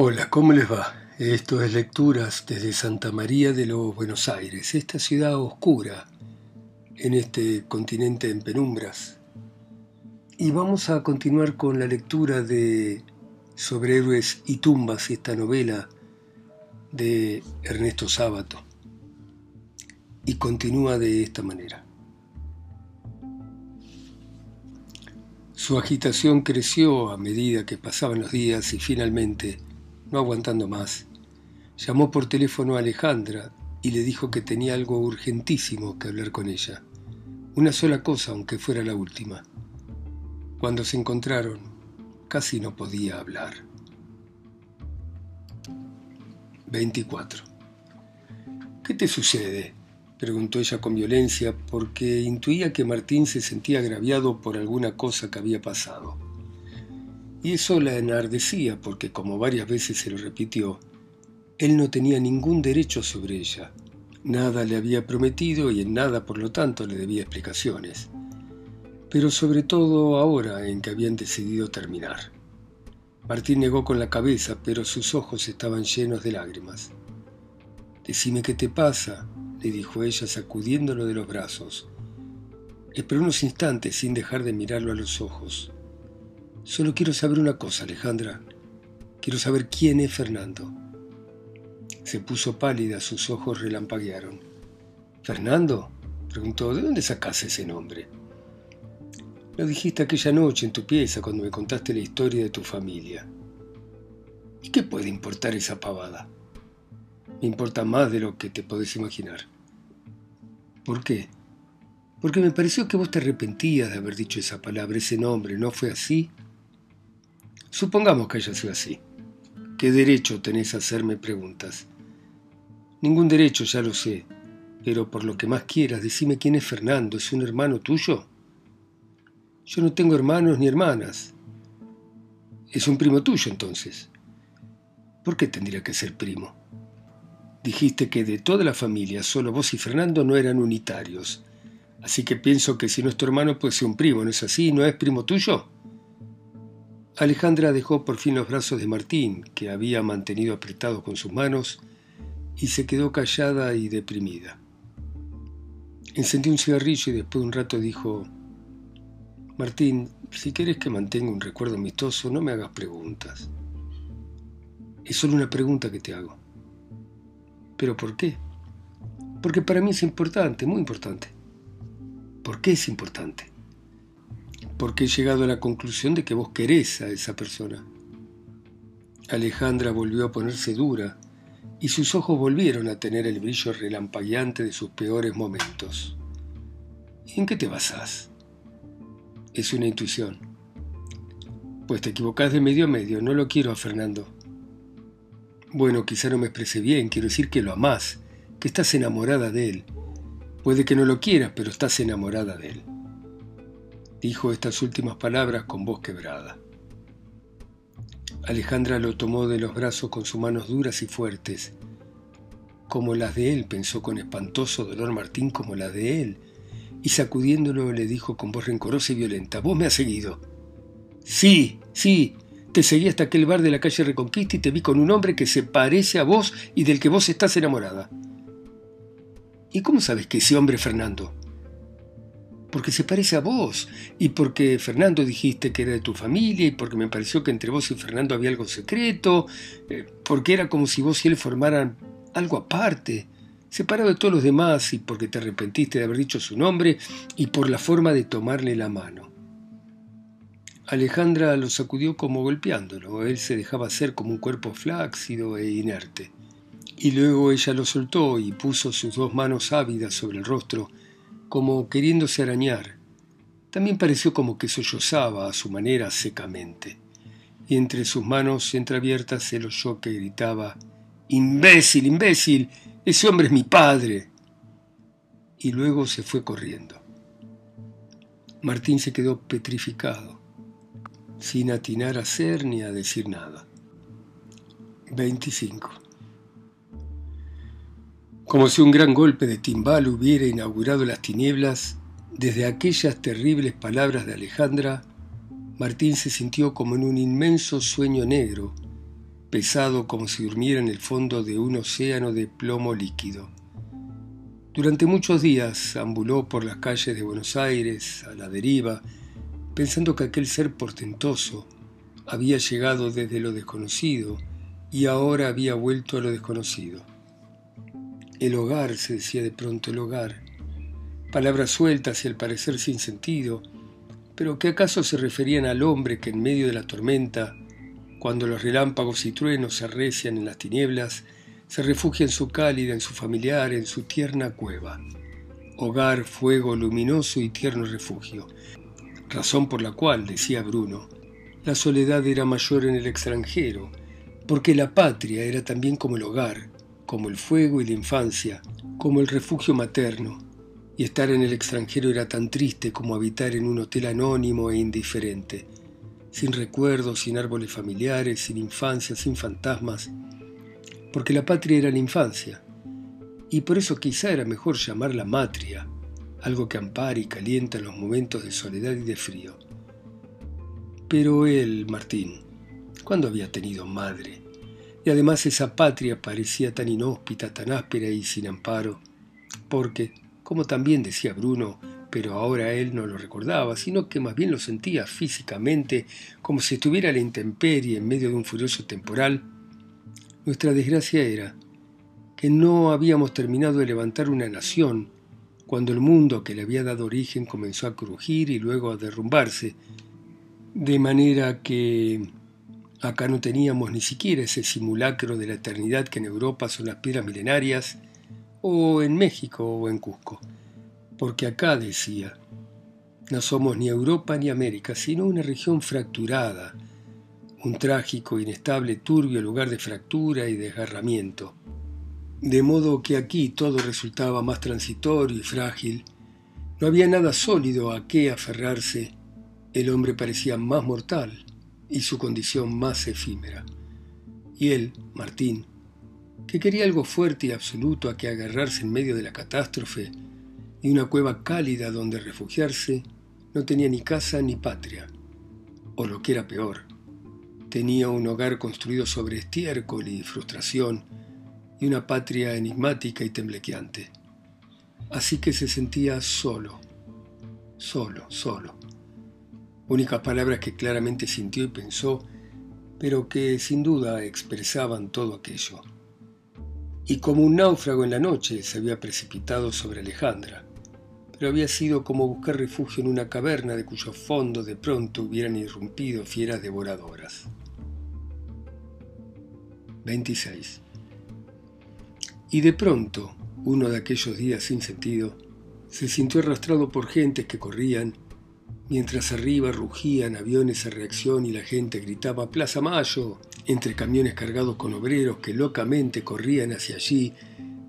Hola, ¿cómo les va? Esto es Lecturas desde Santa María de los Buenos Aires, esta ciudad oscura en este continente en penumbras. Y vamos a continuar con la lectura de Sobre héroes y tumbas, esta novela de Ernesto Sábato. Y continúa de esta manera. Su agitación creció a medida que pasaban los días y finalmente no aguantando más, llamó por teléfono a Alejandra y le dijo que tenía algo urgentísimo que hablar con ella. Una sola cosa, aunque fuera la última. Cuando se encontraron, casi no podía hablar. 24. ¿Qué te sucede? preguntó ella con violencia, porque intuía que Martín se sentía agraviado por alguna cosa que había pasado y eso la enardecía porque, como varias veces se lo repitió, él no tenía ningún derecho sobre ella. Nada le había prometido y en nada, por lo tanto, le debía explicaciones. Pero sobre todo ahora en que habían decidido terminar. Martín negó con la cabeza, pero sus ojos estaban llenos de lágrimas. Decime qué te pasa, le dijo ella sacudiéndolo de los brazos. Esperó unos instantes sin dejar de mirarlo a los ojos. Solo quiero saber una cosa, Alejandra. Quiero saber quién es Fernando. Se puso pálida, sus ojos relampaguearon. ¿Fernando? preguntó. ¿De dónde sacas ese nombre? Lo dijiste aquella noche en tu pieza cuando me contaste la historia de tu familia. ¿Y qué puede importar esa pavada? Me importa más de lo que te podés imaginar. ¿Por qué? Porque me pareció que vos te arrepentías de haber dicho esa palabra, ese nombre. ¿No fue así? Supongamos que haya sido así. ¿Qué derecho tenés a hacerme preguntas? Ningún derecho, ya lo sé, pero por lo que más quieras, decime quién es Fernando. ¿Es un hermano tuyo? Yo no tengo hermanos ni hermanas. Es un primo tuyo entonces. ¿Por qué tendría que ser primo? Dijiste que de toda la familia solo vos y Fernando no eran unitarios. Así que pienso que si no es tu hermano puede ser un primo, ¿no es así? ¿No es primo tuyo? Alejandra dejó por fin los brazos de Martín, que había mantenido apretados con sus manos, y se quedó callada y deprimida. Encendió un cigarrillo y después de un rato dijo, Martín, si quieres que mantenga un recuerdo amistoso, no me hagas preguntas. Es solo una pregunta que te hago. ¿Pero por qué? Porque para mí es importante, muy importante. ¿Por qué es importante? Porque he llegado a la conclusión de que vos querés a esa persona. Alejandra volvió a ponerse dura y sus ojos volvieron a tener el brillo relampagueante de sus peores momentos. ¿Y en qué te basás? Es una intuición. Pues te equivocás de medio a medio, no lo quiero a Fernando. Bueno, quizá no me expresé bien, quiero decir que lo amás, que estás enamorada de él. Puede que no lo quieras, pero estás enamorada de él dijo estas últimas palabras con voz quebrada. Alejandra lo tomó de los brazos con sus manos duras y fuertes, como las de él, pensó con espantoso dolor Martín, como las de él, y sacudiéndolo le dijo con voz rencorosa y violenta, ¿Vos me has seguido? Sí, sí, te seguí hasta aquel bar de la calle Reconquista y te vi con un hombre que se parece a vos y del que vos estás enamorada. ¿Y cómo sabes que ese hombre Fernando? Porque se parece a vos, y porque Fernando dijiste que era de tu familia, y porque me pareció que entre vos y Fernando había algo secreto, eh, porque era como si vos y él formaran algo aparte, separado de todos los demás, y porque te arrepentiste de haber dicho su nombre, y por la forma de tomarle la mano. Alejandra lo sacudió como golpeándolo, él se dejaba hacer como un cuerpo flácido e inerte. Y luego ella lo soltó y puso sus dos manos ávidas sobre el rostro, como queriéndose arañar. También pareció como que sollozaba a su manera secamente, y entre sus manos entreabiertas se lo oyó que gritaba ¡Imbécil, imbécil! Ese hombre es mi padre. Y luego se fue corriendo. Martín se quedó petrificado, sin atinar a hacer ni a decir nada. 25. Como si un gran golpe de timbal hubiera inaugurado las tinieblas, desde aquellas terribles palabras de Alejandra, Martín se sintió como en un inmenso sueño negro, pesado como si durmiera en el fondo de un océano de plomo líquido. Durante muchos días ambuló por las calles de Buenos Aires, a la deriva, pensando que aquel ser portentoso había llegado desde lo desconocido y ahora había vuelto a lo desconocido. El hogar, se decía de pronto, el hogar. Palabras sueltas y al parecer sin sentido, pero que acaso se referían al hombre que en medio de la tormenta cuando los relámpagos y truenos se arrecian en las tinieblas, se refugia en su cálida, en su familiar, en su tierna cueva. Hogar, fuego luminoso y tierno refugio. Razón por la cual, decía Bruno, la soledad era mayor en el extranjero, porque la patria era también como el hogar, como el fuego y la infancia, como el refugio materno, y estar en el extranjero era tan triste como habitar en un hotel anónimo e indiferente sin recuerdos, sin árboles familiares, sin infancia, sin fantasmas, porque la patria era la infancia, y por eso quizá era mejor llamarla matria, algo que ampara y calienta en los momentos de soledad y de frío. Pero él, Martín, ¿cuándo había tenido madre? Y además esa patria parecía tan inhóspita, tan áspera y sin amparo, porque, como también decía Bruno, pero ahora él no lo recordaba, sino que más bien lo sentía físicamente, como si estuviera a la intemperie en medio de un furioso temporal. Nuestra desgracia era que no habíamos terminado de levantar una nación cuando el mundo que le había dado origen comenzó a crujir y luego a derrumbarse, de manera que acá no teníamos ni siquiera ese simulacro de la eternidad que en Europa son las piedras milenarias, o en México o en Cusco. Porque acá decía, no somos ni Europa ni América, sino una región fracturada, un trágico, inestable, turbio lugar de fractura y desgarramiento. De modo que aquí todo resultaba más transitorio y frágil, no había nada sólido a qué aferrarse, el hombre parecía más mortal y su condición más efímera. Y él, Martín, que quería algo fuerte y absoluto a que agarrarse en medio de la catástrofe, y una cueva cálida donde refugiarse, no tenía ni casa ni patria, o lo que era peor, tenía un hogar construido sobre estiércol y frustración y una patria enigmática y temblequeante. Así que se sentía solo, solo, solo. Únicas palabras que claramente sintió y pensó, pero que sin duda expresaban todo aquello. Y como un náufrago en la noche se había precipitado sobre Alejandra, pero había sido como buscar refugio en una caverna de cuyo fondo de pronto hubieran irrumpido fieras devoradoras. 26. Y de pronto, uno de aquellos días sin sentido, se sintió arrastrado por gentes que corrían, mientras arriba rugían aviones a reacción y la gente gritaba Plaza Mayo, entre camiones cargados con obreros que locamente corrían hacia allí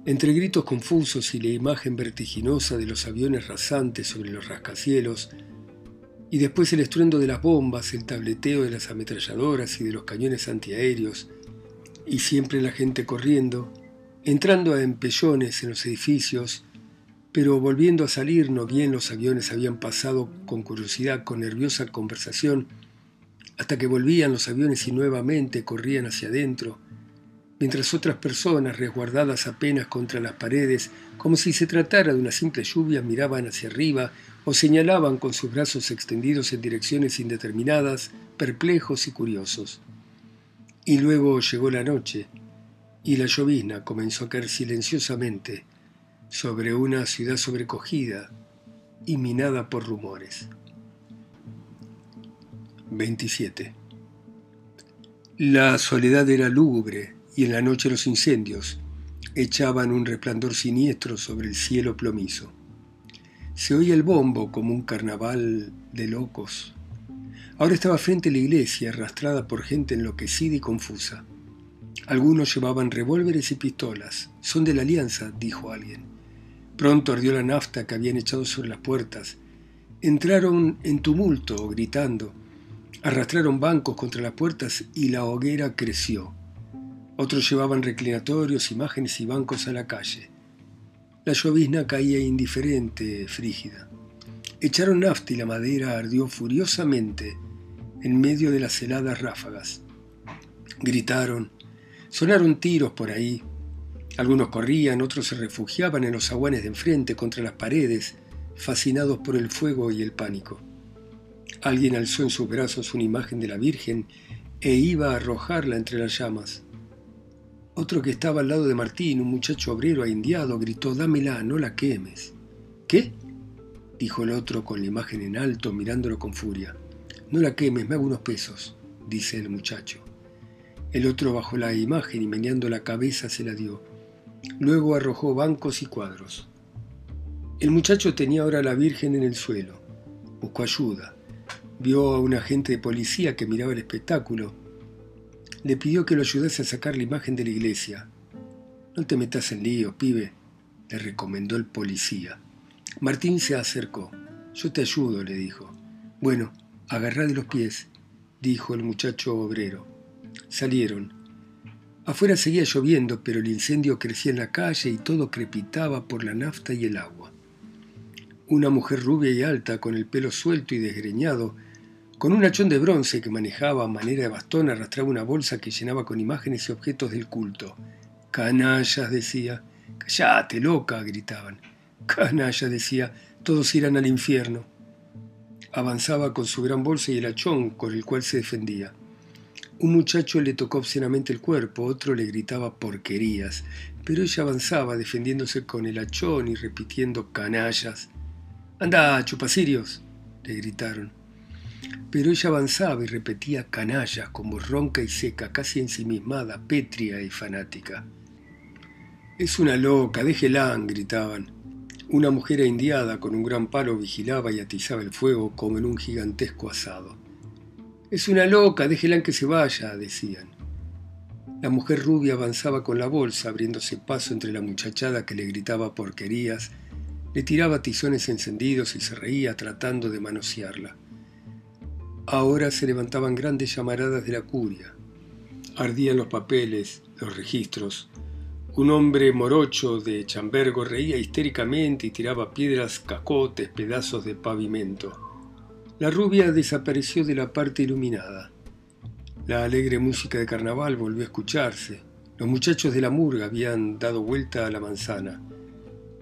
entre gritos confusos y la imagen vertiginosa de los aviones rasantes sobre los rascacielos, y después el estruendo de las bombas, el tableteo de las ametralladoras y de los cañones antiaéreos, y siempre la gente corriendo, entrando a empellones en los edificios, pero volviendo a salir no bien los aviones habían pasado con curiosidad, con nerviosa conversación, hasta que volvían los aviones y nuevamente corrían hacia adentro, mientras otras personas, resguardadas apenas contra las paredes, como si se tratara de una simple lluvia, miraban hacia arriba o señalaban con sus brazos extendidos en direcciones indeterminadas, perplejos y curiosos. Y luego llegó la noche, y la llovizna comenzó a caer silenciosamente sobre una ciudad sobrecogida y minada por rumores. 27. La soledad era lúgubre, y en la noche los incendios echaban un resplandor siniestro sobre el cielo plomizo. Se oía el bombo como un carnaval de locos. Ahora estaba frente a la iglesia, arrastrada por gente enloquecida y confusa. Algunos llevaban revólveres y pistolas. Son de la alianza, dijo alguien. Pronto ardió la nafta que habían echado sobre las puertas. Entraron en tumulto, gritando. Arrastraron bancos contra las puertas y la hoguera creció. Otros llevaban reclinatorios, imágenes y bancos a la calle. La llovizna caía indiferente, frígida. Echaron nafta y la madera ardió furiosamente en medio de las heladas ráfagas. Gritaron. Sonaron tiros por ahí. Algunos corrían, otros se refugiaban en los aguanes de enfrente contra las paredes, fascinados por el fuego y el pánico. Alguien alzó en sus brazos una imagen de la Virgen e iba a arrojarla entre las llamas. Otro que estaba al lado de Martín, un muchacho obrero indiado, gritó, dámela, no la quemes. ¿Qué? dijo el otro con la imagen en alto, mirándolo con furia. No la quemes, me hago unos pesos, dice el muchacho. El otro bajó la imagen y meneando la cabeza se la dio. Luego arrojó bancos y cuadros. El muchacho tenía ahora a la Virgen en el suelo. Buscó ayuda. Vio a un agente de policía que miraba el espectáculo. Le pidió que lo ayudase a sacar la imagen de la iglesia. No te metas en lío, pibe, le recomendó el policía. Martín se acercó. Yo te ayudo, le dijo. Bueno, agarrá los pies, dijo el muchacho obrero. Salieron. Afuera seguía lloviendo, pero el incendio crecía en la calle y todo crepitaba por la nafta y el agua. Una mujer rubia y alta, con el pelo suelto y desgreñado, con un hachón de bronce que manejaba a manera de bastón, arrastraba una bolsa que llenaba con imágenes y objetos del culto. Canallas, decía. Cállate, loca, gritaban. Canalla, decía, todos irán al infierno. Avanzaba con su gran bolsa y el hachón con el cual se defendía. Un muchacho le tocó obscenamente el cuerpo, otro le gritaba porquerías, pero ella avanzaba defendiéndose con el hachón y repitiendo canallas. Anda, chupacirios, le gritaron. Pero ella avanzaba y repetía canallas como ronca y seca, casi ensimismada, pétrea y fanática. Es una loca, déjela, gritaban. Una mujer indiada con un gran palo vigilaba y atizaba el fuego como en un gigantesco asado. Es una loca, déjela que se vaya, decían. La mujer rubia avanzaba con la bolsa, abriéndose paso entre la muchachada que le gritaba porquerías, le tiraba tizones encendidos y se reía tratando de manosearla. Ahora se levantaban grandes llamaradas de la curia. Ardían los papeles, los registros, un hombre morocho de chambergo reía histéricamente y tiraba piedras, cacotes, pedazos de pavimento. La rubia desapareció de la parte iluminada. La alegre música de carnaval volvió a escucharse. Los muchachos de la murga habían dado vuelta a la manzana.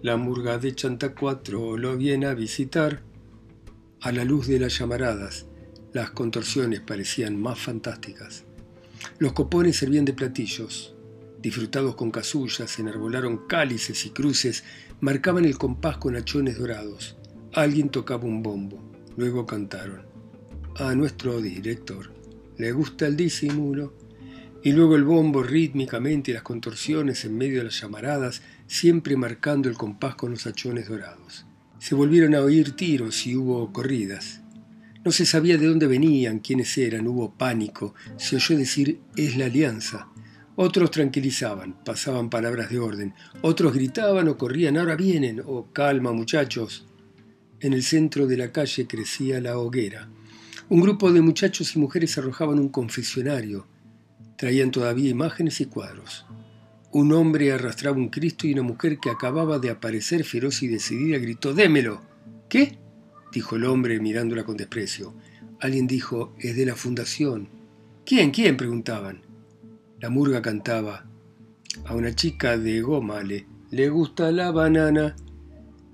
La murga de Chantacuatro lo viene a visitar. A la luz de las llamaradas, las contorsiones parecían más fantásticas. Los copones servían de platillos, disfrutados con casullas, enarbolaron cálices y cruces, marcaban el compás con hachones dorados. Alguien tocaba un bombo, luego cantaron. A nuestro director le gusta el disimulo. Y luego el bombo rítmicamente y las contorsiones en medio de las llamaradas, siempre marcando el compás con los hachones dorados. Se volvieron a oír tiros y hubo corridas. No se sabía de dónde venían, quiénes eran, hubo pánico, se oyó decir es la alianza. Otros tranquilizaban, pasaban palabras de orden, otros gritaban o corrían, ahora vienen, o oh, calma muchachos. En el centro de la calle crecía la hoguera. Un grupo de muchachos y mujeres arrojaban un confesionario. Traían todavía imágenes y cuadros. Un hombre arrastraba un Cristo y una mujer que acababa de aparecer feroz y decidida gritó Démelo. ¿Qué? dijo el hombre mirándola con desprecio. Alguien dijo, es de la fundación. ¿Quién? ¿Quién? preguntaban. La murga cantaba. A una chica de goma le, le gusta la banana.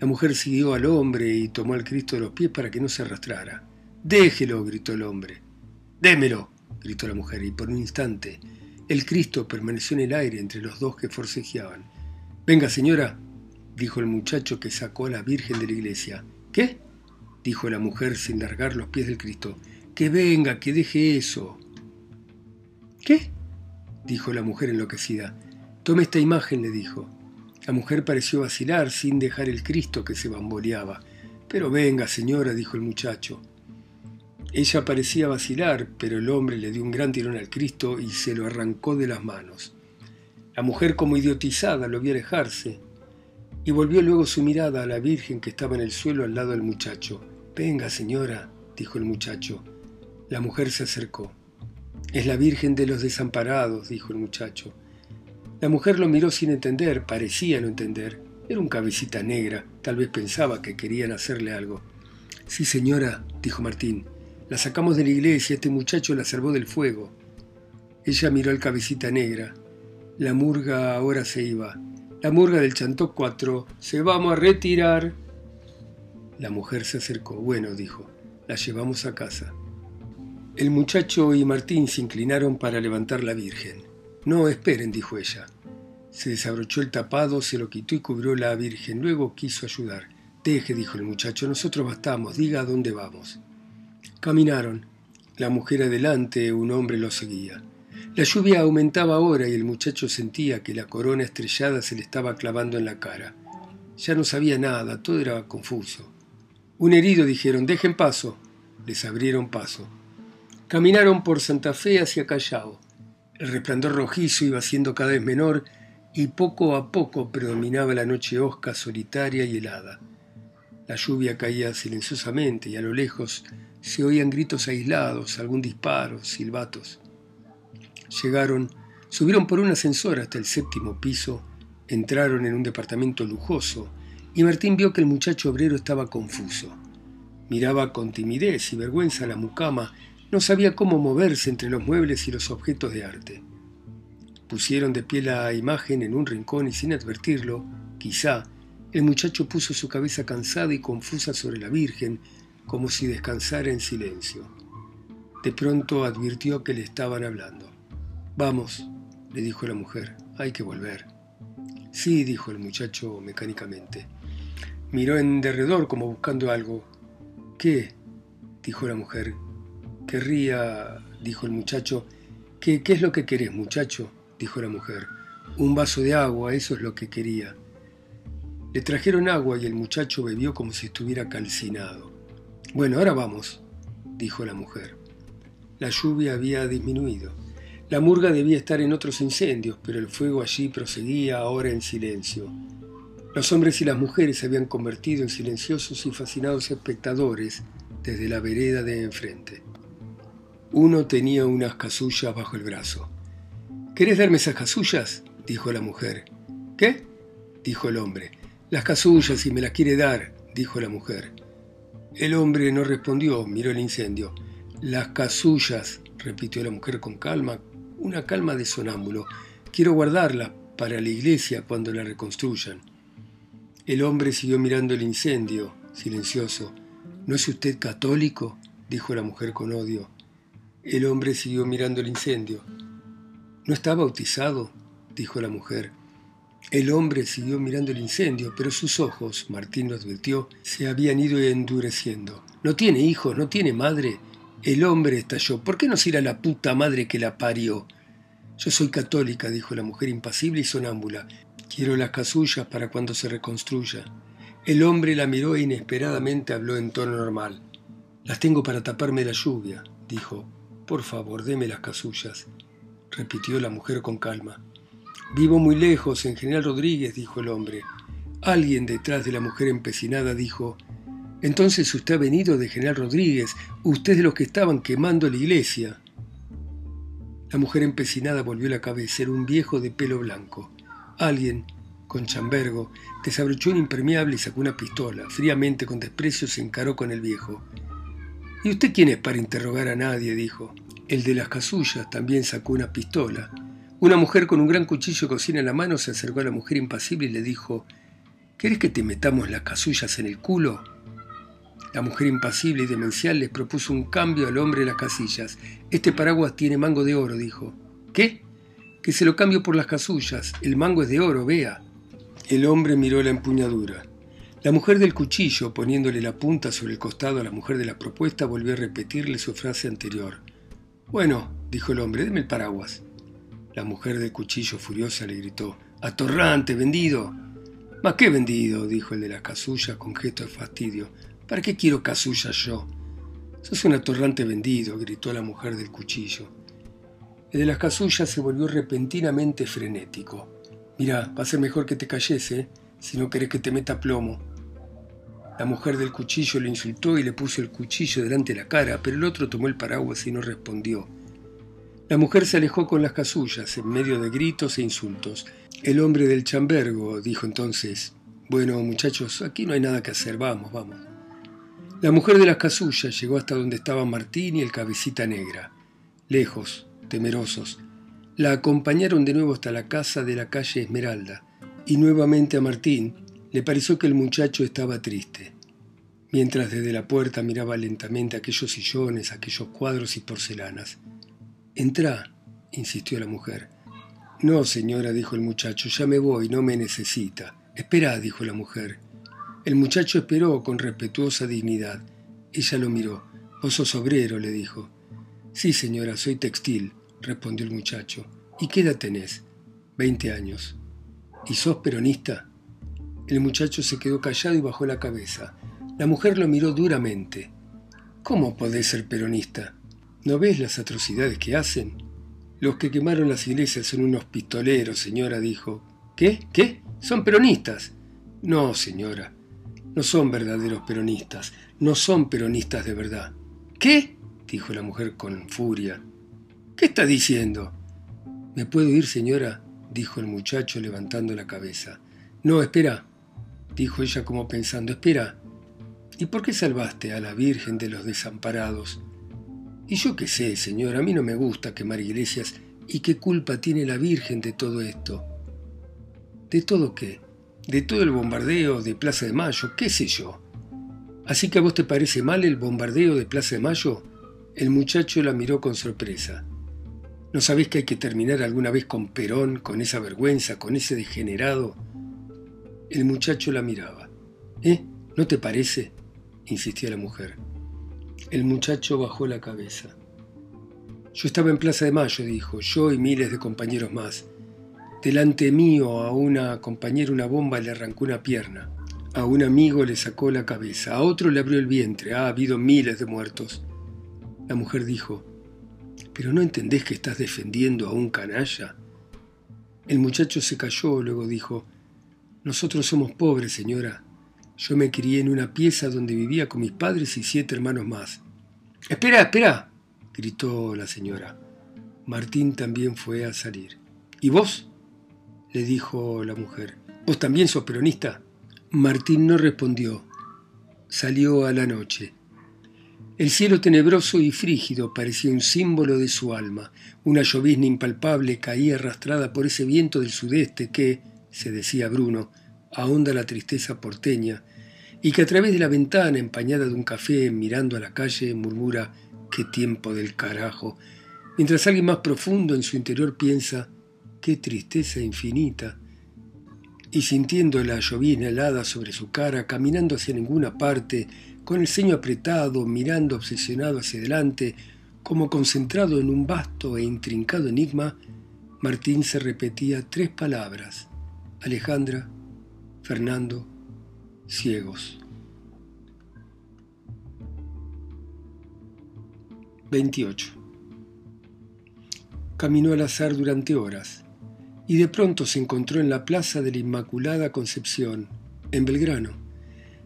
La mujer siguió al hombre y tomó al Cristo de los pies para que no se arrastrara. Déjelo, gritó el hombre. Démelo, gritó la mujer, y por un instante el Cristo permaneció en el aire entre los dos que forcejeaban. Venga, señora, dijo el muchacho que sacó a la Virgen de la iglesia. ¿Qué? dijo la mujer sin largar los pies del Cristo. Que venga, que deje eso. ¿Qué? dijo la mujer enloquecida. Tome esta imagen, le dijo. La mujer pareció vacilar sin dejar el Cristo que se bamboleaba. Pero venga, señora, dijo el muchacho. Ella parecía vacilar, pero el hombre le dio un gran tirón al Cristo y se lo arrancó de las manos. La mujer, como idiotizada, lo vio alejarse y volvió luego su mirada a la Virgen que estaba en el suelo al lado del muchacho. Venga, señora, dijo el muchacho. La mujer se acercó. Es la Virgen de los desamparados, dijo el muchacho. La mujer lo miró sin entender, parecía no entender. Era un cabecita negra, tal vez pensaba que querían hacerle algo. Sí, señora, dijo Martín. La sacamos de la iglesia, este muchacho la salvó del fuego. Ella miró al cabecita negra. La murga ahora se iba. La murga del Chantó 4. Se vamos a retirar. La mujer se acercó. Bueno, dijo, la llevamos a casa. El muchacho y Martín se inclinaron para levantar la Virgen. No, esperen, dijo ella. Se desabrochó el tapado, se lo quitó y cubrió la Virgen. Luego quiso ayudar. Deje, dijo el muchacho, nosotros bastamos, diga a dónde vamos. Caminaron. La mujer adelante, un hombre lo seguía. La lluvia aumentaba ahora y el muchacho sentía que la corona estrellada se le estaba clavando en la cara. Ya no sabía nada, todo era confuso. Un herido, dijeron, dejen paso. Les abrieron paso. Caminaron por Santa Fe hacia Callao. El resplandor rojizo iba siendo cada vez menor y poco a poco predominaba la noche hosca, solitaria y helada. La lluvia caía silenciosamente y a lo lejos se oían gritos aislados, algún disparo, silbatos. Llegaron, subieron por un ascensor hasta el séptimo piso, entraron en un departamento lujoso y Martín vio que el muchacho obrero estaba confuso. Miraba con timidez y vergüenza la mucama, no sabía cómo moverse entre los muebles y los objetos de arte. Pusieron de pie la imagen en un rincón y sin advertirlo, quizá, el muchacho puso su cabeza cansada y confusa sobre la Virgen, como si descansara en silencio. De pronto advirtió que le estaban hablando. Vamos, le dijo la mujer, hay que volver. Sí, dijo el muchacho mecánicamente. Miró en derredor como buscando algo. ¿Qué? dijo la mujer. Querría, dijo el muchacho. ¿Qué, ¿Qué es lo que querés, muchacho? Dijo la mujer. Un vaso de agua, eso es lo que quería. Le trajeron agua y el muchacho bebió como si estuviera calcinado. Bueno, ahora vamos, dijo la mujer. La lluvia había disminuido. La murga debía estar en otros incendios, pero el fuego allí proseguía ahora en silencio. Los hombres y las mujeres se habían convertido en silenciosos y fascinados espectadores desde la vereda de enfrente. Uno tenía unas casullas bajo el brazo. ¿Querés darme esas casullas? dijo la mujer. ¿Qué? dijo el hombre. Las casullas, si me las quiere dar, dijo la mujer. El hombre no respondió, miró el incendio. Las casullas, repitió la mujer con calma, una calma de sonámbulo. Quiero guardarla para la iglesia cuando la reconstruyan. El hombre siguió mirando el incendio, silencioso. ¿No es usted católico? dijo la mujer con odio. El hombre siguió mirando el incendio. ¿No está bautizado? dijo la mujer. El hombre siguió mirando el incendio, pero sus ojos, Martín lo advirtió, se habían ido endureciendo. No tiene hijos, no tiene madre. El hombre estalló. ¿Por qué no se irá la puta madre que la parió? Yo soy católica, dijo la mujer impasible y sonámbula. Quiero las casullas para cuando se reconstruya. El hombre la miró e inesperadamente habló en tono normal. Las tengo para taparme la lluvia, dijo. Por favor, deme las casullas, repitió la mujer con calma. Vivo muy lejos, en General Rodríguez, dijo el hombre. Alguien detrás de la mujer empecinada dijo, Entonces usted ha venido de General Rodríguez, usted de los que estaban quemando la iglesia. La mujer empecinada volvió la cabeza, era un viejo de pelo blanco. Alguien, con chambergo, desabrochó un impermeable y sacó una pistola. Fríamente, con desprecio, se encaró con el viejo. ¿Y usted quién es para interrogar a nadie? dijo. El de las casullas también sacó una pistola. Una mujer con un gran cuchillo de cocina en la mano se acercó a la mujer impasible y le dijo, ¿Querés que te metamos las casullas en el culo? La mujer impasible y demencial les propuso un cambio al hombre de las casillas. Este paraguas tiene mango de oro, dijo. ¿Qué? Que se lo cambio por las casullas. El mango es de oro, vea. El hombre miró la empuñadura. La mujer del cuchillo, poniéndole la punta sobre el costado a la mujer de la propuesta, volvió a repetirle su frase anterior. Bueno, dijo el hombre, deme el paraguas. La mujer del cuchillo furiosa le gritó, ¡Atorrante, vendido! ¿Más qué vendido? dijo el de las casullas con gesto de fastidio. ¿Para qué quiero casullas yo? Sos un atorrante vendido, gritó la mujer del cuchillo. El de las casullas se volvió repentinamente frenético. Mira, va a ser mejor que te calles, ¿eh? Si no querés que te meta plomo. La mujer del cuchillo le insultó y le puso el cuchillo delante de la cara, pero el otro tomó el paraguas y no respondió. La mujer se alejó con las casullas, en medio de gritos e insultos. El hombre del chambergo dijo entonces, Bueno, muchachos, aquí no hay nada que hacer, vamos, vamos. La mujer de las casullas llegó hasta donde estaban Martín y el cabecita negra. Lejos, temerosos, La acompañaron de nuevo hasta la casa de la calle Esmeralda, y nuevamente a Martín le pareció que el muchacho estaba triste. Mientras desde la puerta miraba lentamente aquellos sillones, aquellos cuadros y porcelanas. Entra, insistió la mujer. No, señora, dijo el muchacho, ya me voy, no me necesita. Espera, dijo la mujer. El muchacho esperó con respetuosa dignidad. Ella lo miró. Vos sos obrero, le dijo. Sí, señora, soy textil, respondió el muchacho. ¿Y qué edad tenés? Veinte años. ¿Y sos peronista? El muchacho se quedó callado y bajó la cabeza. La mujer lo miró duramente. ¿Cómo podés ser peronista? ¿No ves las atrocidades que hacen? Los que quemaron las iglesias son unos pistoleros, señora, dijo. ¿Qué? ¿Qué? ¿Son peronistas? No, señora. No son verdaderos peronistas. No son peronistas de verdad. ¿Qué? dijo la mujer con furia. ¿Qué está diciendo? ¿Me puedo ir, señora? dijo el muchacho levantando la cabeza. No, espera, dijo ella como pensando, espera. ¿Y por qué salvaste a la Virgen de los desamparados? Y yo qué sé, señor, a mí no me gusta quemar iglesias. ¿Y qué culpa tiene la Virgen de todo esto? ¿De todo qué? ¿De todo el bombardeo de Plaza de Mayo? ¿Qué sé yo? ¿Así que a vos te parece mal el bombardeo de Plaza de Mayo? El muchacho la miró con sorpresa. ¿No sabés que hay que terminar alguna vez con Perón, con esa vergüenza, con ese degenerado? El muchacho la miraba. ¿Eh? ¿No te parece? insistía la mujer. El muchacho bajó la cabeza. Yo estaba en Plaza de Mayo, dijo, yo y miles de compañeros más. Delante mío a una compañera una bomba le arrancó una pierna. A un amigo le sacó la cabeza, a otro le abrió el vientre. Ha habido miles de muertos. La mujer dijo, ¿pero no entendés que estás defendiendo a un canalla? El muchacho se calló, luego dijo, nosotros somos pobres, señora. Yo me crié en una pieza donde vivía con mis padres y siete hermanos más. Espera, espera, gritó la señora. Martín también fue a salir. ¿Y vos? le dijo la mujer. ¿Vos también sos peronista? Martín no respondió. Salió a la noche. El cielo tenebroso y frígido parecía un símbolo de su alma. Una llovizna impalpable caía arrastrada por ese viento del sudeste que, se decía Bruno, ahonda la tristeza porteña, y que a través de la ventana empañada de un café mirando a la calle murmura qué tiempo del carajo, mientras alguien más profundo en su interior piensa qué tristeza infinita, y sintiendo la llovizna helada sobre su cara, caminando hacia ninguna parte, con el ceño apretado, mirando obsesionado hacia adelante, como concentrado en un vasto e intrincado enigma, Martín se repetía tres palabras. Alejandra, Fernando, ciegos. 28. Caminó al azar durante horas y de pronto se encontró en la Plaza de la Inmaculada Concepción, en Belgrano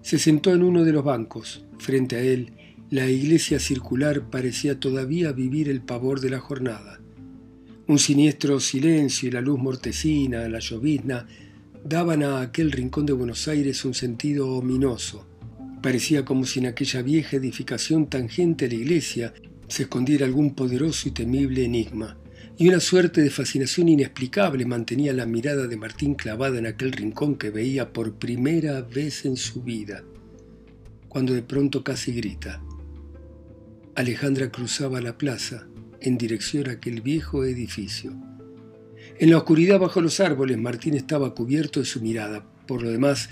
se sentó en uno de los bancos. Frente a él, la iglesia circular parecía todavía vivir el pavor de la jornada. Un siniestro silencio y la luz mortecina, la llovizna, daban a aquel rincón de Buenos Aires un sentido ominoso. Parecía como si en aquella vieja edificación tangente a la iglesia se escondiera algún poderoso y temible enigma y una suerte de fascinación inexplicable mantenía la mirada de Martín clavada en aquel rincón que veía por primera vez en su vida, cuando de pronto casi grita. Alejandra cruzaba la plaza en dirección a aquel viejo edificio. En la oscuridad bajo los árboles Martín estaba cubierto de su mirada. Por lo demás,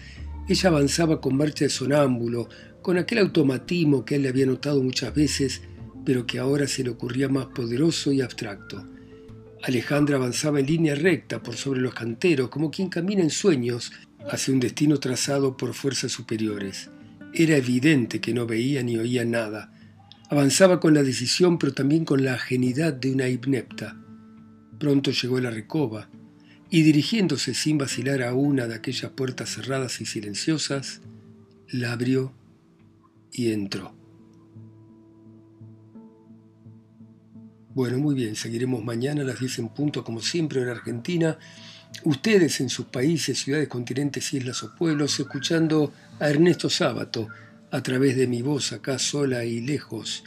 ella avanzaba con marcha de sonámbulo, con aquel automatismo que él le había notado muchas veces, pero que ahora se le ocurría más poderoso y abstracto. Alejandra avanzaba en línea recta por sobre los canteros, como quien camina en sueños hacia un destino trazado por fuerzas superiores. Era evidente que no veía ni oía nada. Avanzaba con la decisión, pero también con la ajenidad de una inepta. Pronto llegó a la recoba, y dirigiéndose sin vacilar a una de aquellas puertas cerradas y silenciosas, la abrió y entró. Bueno, muy bien, seguiremos mañana a las 10 en punto, como siempre en Argentina. Ustedes en sus países, ciudades, continentes, islas o pueblos, escuchando a Ernesto Sábato a través de mi voz acá sola y lejos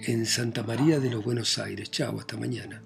en Santa María de los Buenos Aires. Chao, hasta mañana.